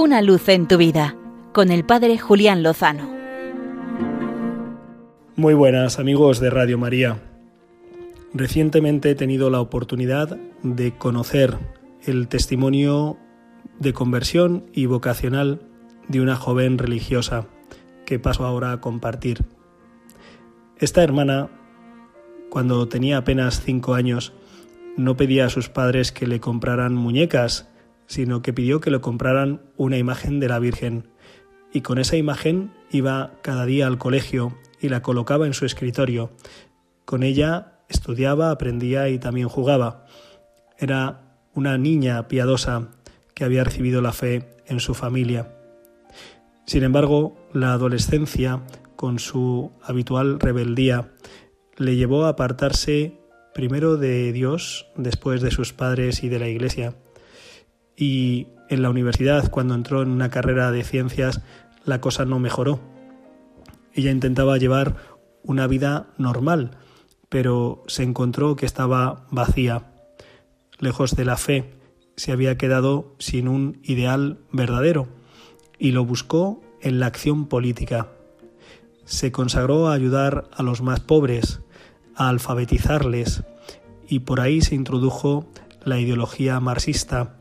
Una luz en tu vida con el Padre Julián Lozano. Muy buenas amigos de Radio María. Recientemente he tenido la oportunidad de conocer el testimonio de conversión y vocacional de una joven religiosa que paso ahora a compartir. Esta hermana, cuando tenía apenas cinco años, no pedía a sus padres que le compraran muñecas, sino que pidió que le compraran una imagen de la Virgen. Y con esa imagen iba cada día al colegio y la colocaba en su escritorio. Con ella estudiaba, aprendía y también jugaba. Era una niña piadosa que había recibido la fe en su familia. Sin embargo, la adolescencia, con su habitual rebeldía, le llevó a apartarse primero de Dios, después de sus padres y de la Iglesia. Y en la universidad, cuando entró en una carrera de ciencias, la cosa no mejoró. Ella intentaba llevar una vida normal, pero se encontró que estaba vacía. Lejos de la fe, se había quedado sin un ideal verdadero y lo buscó en la acción política. Se consagró a ayudar a los más pobres, a alfabetizarles y por ahí se introdujo la ideología marxista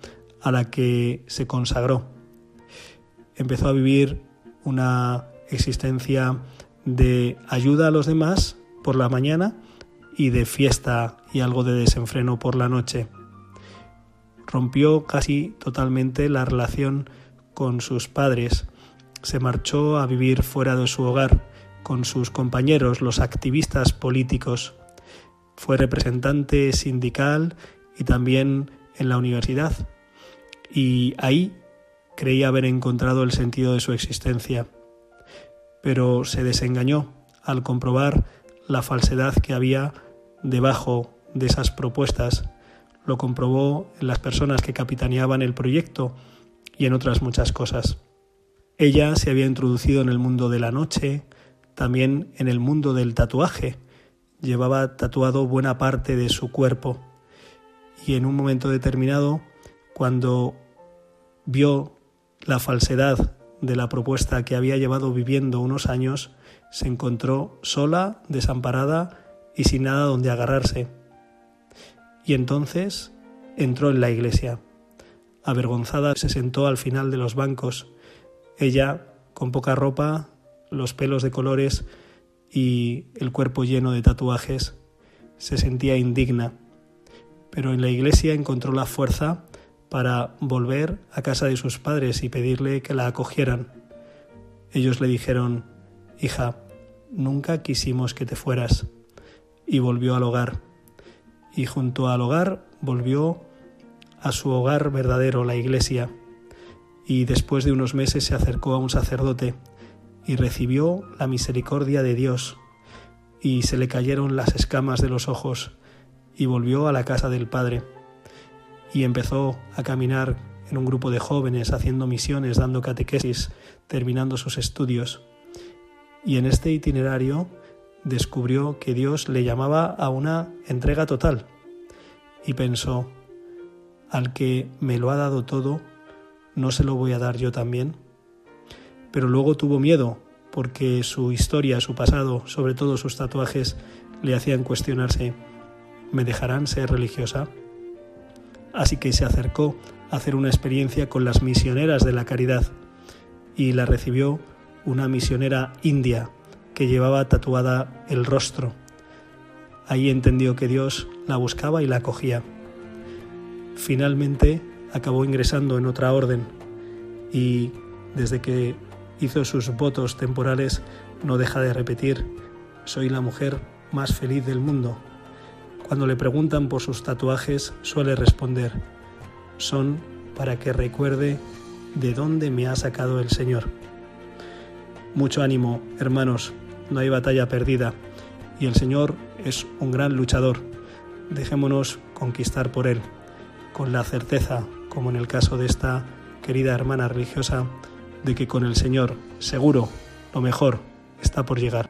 a la que se consagró. Empezó a vivir una existencia de ayuda a los demás por la mañana y de fiesta y algo de desenfreno por la noche. Rompió casi totalmente la relación con sus padres, se marchó a vivir fuera de su hogar con sus compañeros, los activistas políticos. Fue representante sindical y también en la universidad. Y ahí creía haber encontrado el sentido de su existencia. Pero se desengañó al comprobar la falsedad que había debajo de esas propuestas. Lo comprobó en las personas que capitaneaban el proyecto y en otras muchas cosas. Ella se había introducido en el mundo de la noche, también en el mundo del tatuaje. Llevaba tatuado buena parte de su cuerpo y en un momento determinado, cuando vio la falsedad de la propuesta que había llevado viviendo unos años, se encontró sola, desamparada y sin nada donde agarrarse. Y entonces entró en la iglesia. Avergonzada se sentó al final de los bancos. Ella, con poca ropa, los pelos de colores y el cuerpo lleno de tatuajes, se sentía indigna, pero en la iglesia encontró la fuerza para volver a casa de sus padres y pedirle que la acogieran. Ellos le dijeron, hija, nunca quisimos que te fueras, y volvió al hogar. Y junto al hogar volvió a su hogar verdadero, la iglesia, y después de unos meses se acercó a un sacerdote y recibió la misericordia de Dios, y se le cayeron las escamas de los ojos, y volvió a la casa del Padre, y empezó a caminar en un grupo de jóvenes haciendo misiones, dando catequesis, terminando sus estudios. Y en este itinerario descubrió que Dios le llamaba a una entrega total, y pensó, al que me lo ha dado todo, ¿no se lo voy a dar yo también? pero luego tuvo miedo porque su historia, su pasado, sobre todo sus tatuajes, le hacían cuestionarse, ¿me dejarán ser religiosa? Así que se acercó a hacer una experiencia con las misioneras de la caridad y la recibió una misionera india que llevaba tatuada el rostro. Ahí entendió que Dios la buscaba y la acogía. Finalmente acabó ingresando en otra orden y desde que hizo sus votos temporales, no deja de repetir, soy la mujer más feliz del mundo. Cuando le preguntan por sus tatuajes, suele responder, son para que recuerde de dónde me ha sacado el Señor. Mucho ánimo, hermanos, no hay batalla perdida y el Señor es un gran luchador. Dejémonos conquistar por Él, con la certeza, como en el caso de esta querida hermana religiosa, de que con el Señor, seguro, lo mejor está por llegar.